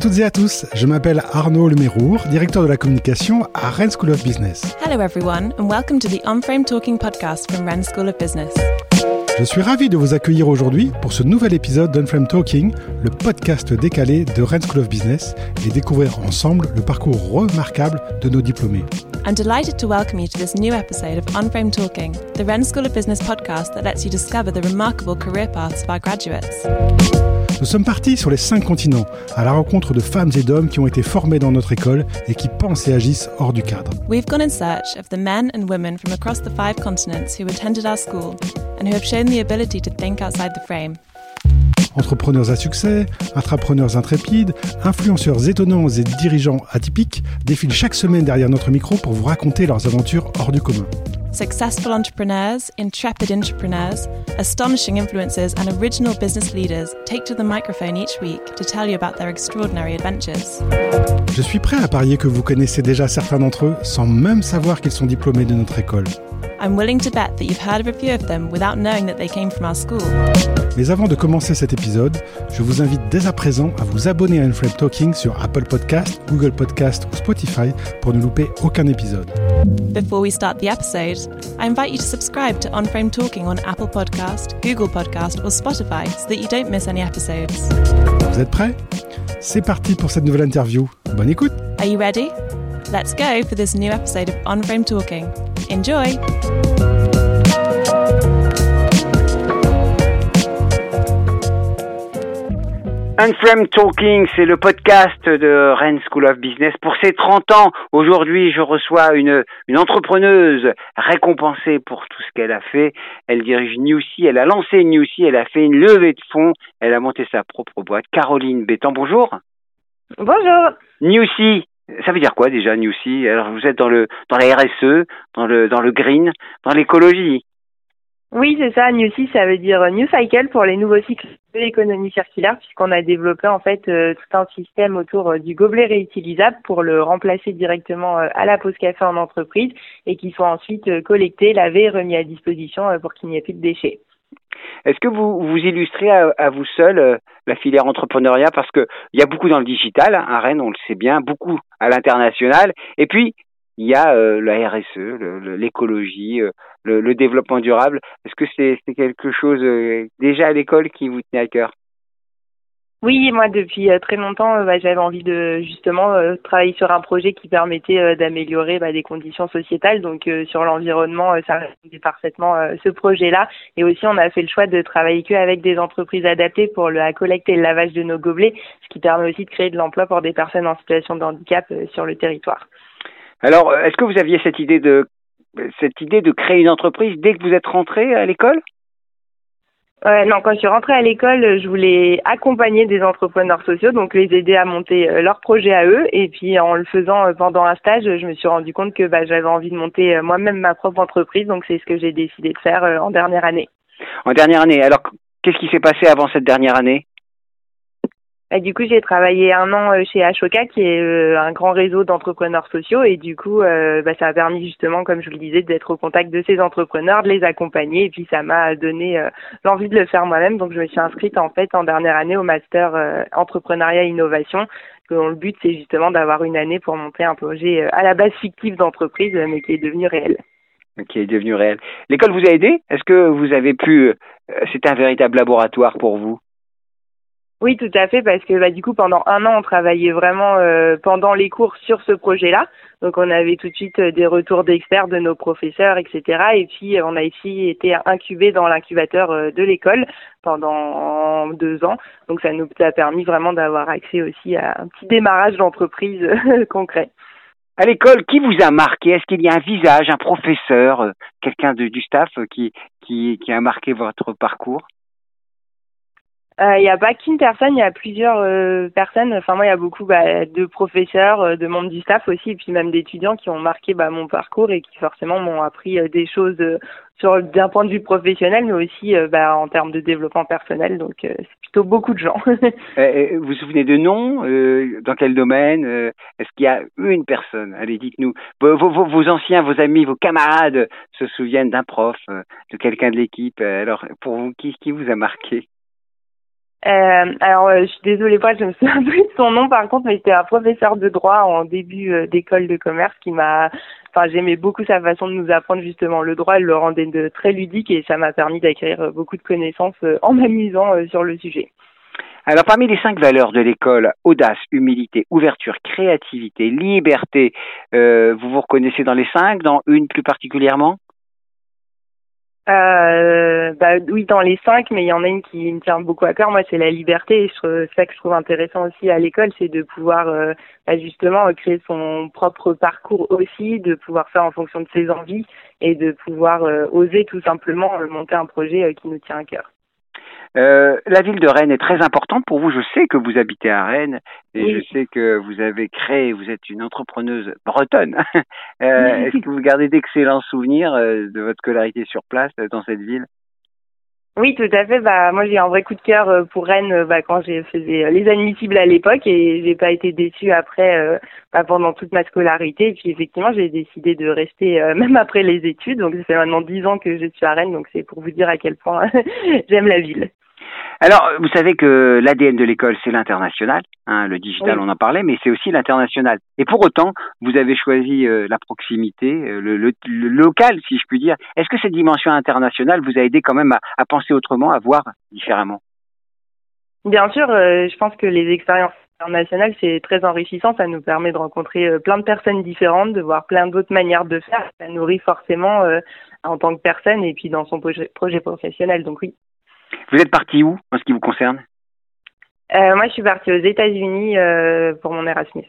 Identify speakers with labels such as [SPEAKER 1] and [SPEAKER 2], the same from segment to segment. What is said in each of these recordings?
[SPEAKER 1] toutes et à tous, je m'appelle Arnaud Lemérour, directeur de la communication à Rennes School of Business.
[SPEAKER 2] Hello everyone and welcome to the On-Frame Talking podcast from Rennes School of Business.
[SPEAKER 1] Je suis ravi de vous accueillir aujourd'hui pour ce nouvel épisode d'Unframe Talking, le podcast décalé de Rennes School of Business et découvrir ensemble le parcours remarquable de nos diplômés.
[SPEAKER 2] I'm delighted to welcome you to this new episode of On-Frame Talking, the Rennes School of Business podcast that lets you discover the remarkable career paths of our graduates.
[SPEAKER 1] Nous sommes partis sur les cinq continents, à la rencontre de femmes et d'hommes qui ont été formés dans notre école et qui pensent et agissent hors du cadre.
[SPEAKER 2] We've gone in search of the men and women from across the five continents who attended our school and who have the ability to think outside the frame.
[SPEAKER 1] Entrepreneurs à succès, intrapreneurs intrépides, influenceurs étonnants et dirigeants atypiques défilent chaque semaine derrière notre micro pour vous raconter leurs aventures hors du commun.
[SPEAKER 2] Successful entrepreneurs, intrepid entrepreneurs, astonishing influencers, and original business leaders take to the microphone each week to tell you about their extraordinary adventures.
[SPEAKER 1] Je suis prêt à parier que vous connaissez déjà certains d'entre eux sans même savoir qu'ils sont diplômés de notre école.
[SPEAKER 2] I'm willing to bet that you've heard of a few of them without knowing that they came from our school.
[SPEAKER 1] Mais avant de commencer cet épisode, je vous invite dès à présent à vous abonner à Unframe Talking sur Apple Podcast, Google Podcast ou Spotify pour ne louper aucun épisode.
[SPEAKER 2] Before we start the episode, I invite you to subscribe to On Frame Talking on Apple Podcast, Google Podcast, or Spotify so that you don't miss any episodes.
[SPEAKER 1] Vous êtes prêts C'est parti pour cette nouvelle interview. Bonne écoute
[SPEAKER 2] Are you ready? Let's go for this new episode of On Frame Talking. Enjoy!
[SPEAKER 3] Unframe Talking, c'est le podcast de Rennes School of Business. Pour ses 30 ans, aujourd'hui, je reçois une, une entrepreneuse récompensée pour tout ce qu'elle a fait. Elle dirige Newsy, elle a lancé Newsy, elle a fait une levée de fonds, elle a monté sa propre boîte. Caroline Bétan, bonjour.
[SPEAKER 4] Bonjour.
[SPEAKER 3] Newsy, ça veut dire quoi déjà Newsy? Alors vous êtes dans le dans la RSE, dans le dans le green, dans l'écologie.
[SPEAKER 4] Oui, c'est ça. New Cycle, ça veut dire New Cycle pour les nouveaux cycles de l'économie circulaire, puisqu'on a développé en fait euh, tout un système autour euh, du gobelet réutilisable pour le remplacer directement euh, à la pause café en entreprise et qu'il soit ensuite collecté, lavé, remis à disposition pour qu'il n'y ait plus de déchets.
[SPEAKER 3] Est-ce que vous vous illustrez à, à vous seul la filière entrepreneuriat? Parce que il y a beaucoup dans le digital hein, à Rennes, on le sait bien, beaucoup à l'international, et puis il y a euh, la RSE, l'écologie, euh, le, développement durable. Est-ce que c'est quelque chose euh, déjà à l'école qui vous tenait à cœur?
[SPEAKER 4] Oui, moi depuis très longtemps, bah, j'avais envie de justement travailler sur un projet qui permettait d'améliorer bah, des conditions sociétales. Donc sur l'environnement, ça répondait parfaitement ce projet-là. Et aussi, on a fait le choix de travailler que avec des entreprises adaptées pour la collecte et le lavage de nos gobelets, ce qui permet aussi de créer de l'emploi pour des personnes en situation de handicap sur le territoire.
[SPEAKER 3] Alors, est-ce que vous aviez cette idée de cette idée de créer une entreprise dès que vous êtes rentré à l'école?
[SPEAKER 4] Ouais, non, quand je suis rentrée à l'école, je voulais accompagner des entrepreneurs sociaux, donc les aider à monter euh, leur projet à eux. Et puis en le faisant euh, pendant un stage, je me suis rendu compte que bah, j'avais envie de monter euh, moi-même ma propre entreprise, donc c'est ce que j'ai décidé de faire en dernière année.
[SPEAKER 3] En dernière année. Alors, qu'est-ce qui s'est passé avant cette dernière année?
[SPEAKER 4] Bah, du coup, j'ai travaillé un an euh, chez Ashoka, qui est euh, un grand réseau d'entrepreneurs sociaux, et du coup, euh, bah, ça a permis justement, comme je vous le disais, d'être au contact de ces entrepreneurs, de les accompagner, et puis ça m'a donné l'envie de le faire moi-même. Donc, je me suis inscrite en fait en dernière année au master entrepreneuriat innovation. Dont le but, c'est justement d'avoir une année pour monter un projet à la base fictif d'entreprise, mais qui est devenu réel
[SPEAKER 3] qui est devenu réel. L'école vous a aidé? Est-ce que vous avez pu C'était un véritable laboratoire pour vous?
[SPEAKER 4] Oui, tout à fait, parce que bah, du coup, pendant un an, on travaillait vraiment euh, pendant les cours sur ce projet-là. Donc, on avait tout de suite euh, des retours d'experts de nos professeurs, etc. Et puis, on a ici été incubé dans l'incubateur euh, de l'école pendant deux ans. Donc, ça nous a permis vraiment d'avoir accès aussi à un petit démarrage d'entreprise concret.
[SPEAKER 3] À l'école, qui vous a marqué? Est-ce qu'il y a un visage, un professeur, quelqu'un du staff qui, qui, a marqué votre parcours?
[SPEAKER 4] euh, il n'y a pas qu'une personne, il y a plusieurs euh, personnes. Enfin, moi, il y a beaucoup bah, de professeurs, euh, de membres du staff aussi, et puis même d'étudiants qui ont marqué bah, mon parcours et qui forcément m'ont appris des choses sur d'un point de vue professionnel, mais aussi bah, en termes de développement personnel. Donc, c'est plutôt beaucoup de gens.
[SPEAKER 3] vous vous souvenez de noms Dans quel domaine Est-ce qu'il y a une personne? Allez, dites-nous. Vos, vos, vos, anciens, vos amis, vos camarades se souviennent d'un prof, de quelqu'un de l'équipe. Alors, pour vous, qui, qui vous a marqué?
[SPEAKER 4] Euh, alors, euh, je suis désolée, pas, je me souviens plus de son nom par contre, mais c'était un professeur de droit en début euh, d'école de commerce qui m'a, enfin, j'aimais beaucoup sa façon de nous apprendre justement le droit, elle le rendait de, très ludique et ça m'a permis d'acquérir beaucoup de connaissances en m'amusant sur le sujet.
[SPEAKER 3] Alors parmi les cinq valeurs de l'école, audace, humilité, ouverture, créativité, liberté, vous vous reconnaissez dans les cinq, dans une plus particulièrement?
[SPEAKER 4] Euh, bah, oui, dans les cinq, mais il y en a une qui me tient beaucoup à cœur. Moi, c'est la liberté. Et c'est ça que je trouve intéressant aussi à l'école, c'est de pouvoir euh, bah, justement créer son propre parcours aussi, de pouvoir faire en fonction de ses envies et de pouvoir euh, oser tout simplement euh, monter un projet qui nous tient à cœur.
[SPEAKER 3] Euh, la ville de Rennes est très importante pour vous. Je sais que vous habitez à Rennes et je sais que vous avez créé, vous êtes une entrepreneuse bretonne. euh, Est-ce que vous gardez d'excellents souvenirs euh, de votre scolarité sur place euh, dans cette ville?
[SPEAKER 4] Oui, tout à fait. Bah, moi, j'ai un vrai coup de cœur pour Rennes bah, quand j'ai fait les admissibles à l'époque et j'ai pas été déçue après bah, pendant toute ma scolarité. Et puis, effectivement, j'ai décidé de rester même après les études. Donc, ça fait maintenant dix ans que je suis à Rennes. Donc, c'est pour vous dire à quel point j'aime la ville.
[SPEAKER 3] Alors, vous savez que l'ADN de l'école, c'est l'international. Hein, le digital, on en parlait, mais c'est aussi l'international. Et pour autant, vous avez choisi euh, la proximité, euh, le, local, si je puis dire. Est-ce que cette dimension internationale vous a aidé quand même à, penser autrement, à voir différemment?
[SPEAKER 4] Bien sûr, euh, je pense que les expériences internationales, c'est très enrichissant. Ça nous permet de rencontrer plein de personnes différentes, de voir plein d'autres manières de faire. Ça nourrit forcément en tant que personne et puis dans son projet, projet professionnel. Donc oui.
[SPEAKER 3] Vous êtes parti où en ce qui vous concerne
[SPEAKER 4] euh, Moi, je suis partie aux États-Unis euh, pour mon Erasmus.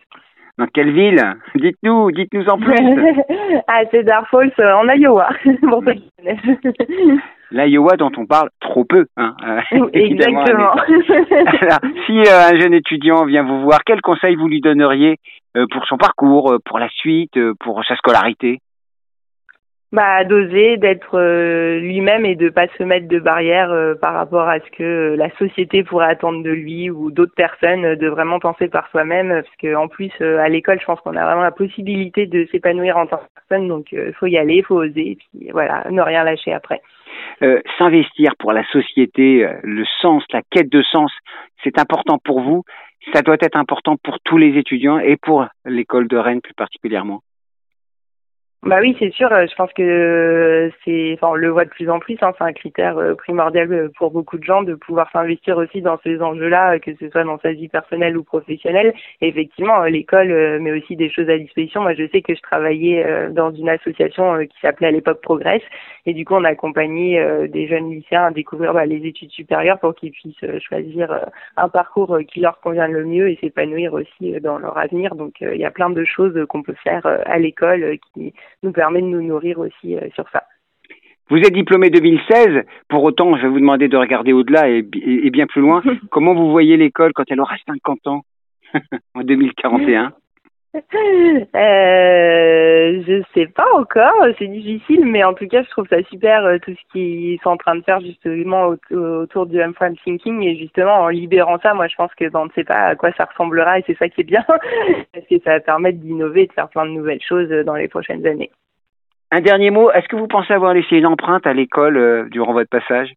[SPEAKER 3] Dans quelle ville? Dites-nous, dites-nous en plus.
[SPEAKER 4] à Cedar Falls, euh, en Iowa, pour ceux qui
[SPEAKER 3] L'Iowa dont on parle trop peu. Hein,
[SPEAKER 4] Exactement.
[SPEAKER 3] Alors, si un jeune étudiant vient vous voir, quel conseil vous lui donneriez pour son parcours, pour la suite, pour sa scolarité?
[SPEAKER 4] Bah, d'oser, d'être euh, lui-même et de pas se mettre de barrières euh, par rapport à ce que euh, la société pourrait attendre de lui ou d'autres personnes, de vraiment penser par soi-même, parce que en plus à l'école, je pense qu'on a vraiment la possibilité de s'épanouir en tant que personne, donc il faut y aller, faut oser, et puis voilà, ne rien lâcher après.
[SPEAKER 3] S'investir pour la société, le sens, la quête de sens, c'est important pour vous. Ça doit être important pour tous les étudiants et pour l'école de Rennes plus particulièrement.
[SPEAKER 4] Bah oui, c'est sûr. Je pense que c'est, enfin, on le voit de plus en plus. Hein, c'est un critère euh, primordial euh, pour beaucoup de gens de pouvoir s'investir aussi dans ces enjeux-là, que ce soit dans sa vie personnelle ou professionnelle. Effectivement, euh, l'école met aussi des choses à disposition. Moi, je sais que je travaillais dans une association qui s'appelait à l'époque Progress, et du coup, on a accompagné des jeunes lycéens à découvrir bah, les études supérieures pour qu'ils puissent choisir un parcours qui leur convient le mieux et s'épanouir aussi dans leur avenir. Donc, il y a plein de choses qu'on peut faire à l'école qui nous permet de nous nourrir aussi euh, sur ça.
[SPEAKER 3] Vous êtes diplômé 2016, pour autant, je vais vous demander de regarder au-delà et, bien plus loin. Comment vous voyez l'école quand elle aura 50 ans, en 2041
[SPEAKER 4] euh, je sais pas encore, c'est difficile, mais en tout cas, je trouve ça super euh, tout ce qu'ils sont en train de faire justement autour du M-Frame Thinking. Et justement en libérant ça, moi je pense que ben, on ne sait pas à quoi ça ressemblera. Et c'est ça qui est bien. Parce que ça va permettre d'innover et de faire plein de nouvelles choses dans les prochaines années.
[SPEAKER 3] Un dernier mot, est-ce que vous pensez avoir laissé une empreinte à l'école euh, durant votre passage?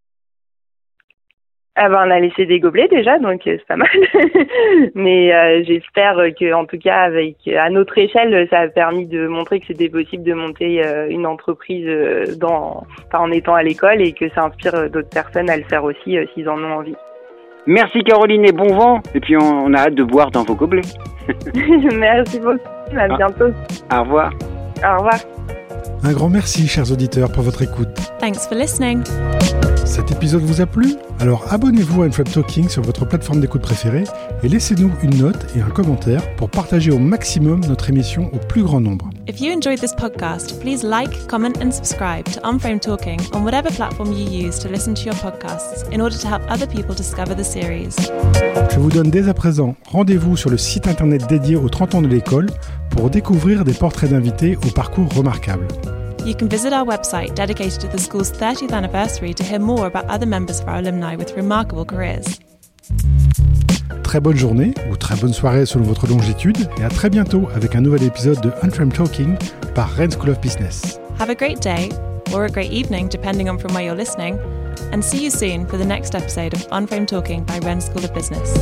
[SPEAKER 4] Ah ben, on a laissé des gobelets déjà, donc euh, c'est pas mal. Mais euh, j'espère que, en tout cas, avec à notre échelle, ça a permis de montrer que c'était possible de monter euh, une entreprise dans, en étant à l'école et que ça inspire d'autres personnes à le faire aussi s'ils en ont envie.
[SPEAKER 3] Merci Caroline et bon vent. Et puis on, a hâte de boire dans vos gobelets.
[SPEAKER 4] Merci beaucoup. À ah. bientôt.
[SPEAKER 3] Au revoir.
[SPEAKER 4] Au revoir.
[SPEAKER 1] Un grand merci, chers auditeurs, pour votre écoute.
[SPEAKER 2] Thanks for listening.
[SPEAKER 1] Cet épisode vous a plu? Alors abonnez-vous à Unframe Talking sur votre plateforme d'écoute préférée et laissez-nous une note et un commentaire pour partager au maximum notre émission au plus grand nombre.
[SPEAKER 2] If you enjoyed this podcast, please like, comment and subscribe to Unframe Talking on whatever platform you use to listen to your podcasts in order to help other people discover the series.
[SPEAKER 1] Je vous donne dès à présent rendez-vous sur le site internet dédié aux 30 ans de l'école pour découvrir des portraits d'invités au parcours remarquable.
[SPEAKER 2] You can visit our website dedicated to the school's 30th anniversary to hear more about other members of our alumni with remarkable careers
[SPEAKER 1] très bonne journée ou très bonne soirée selon votre longitude et à très bientôt avec un nouvel épisode de Unframe Talking par Rennes School of Business.
[SPEAKER 2] Have a great day or a great evening depending on from where you're listening and see you soon for the next episode of Unframe Talking by Rennes School of Business.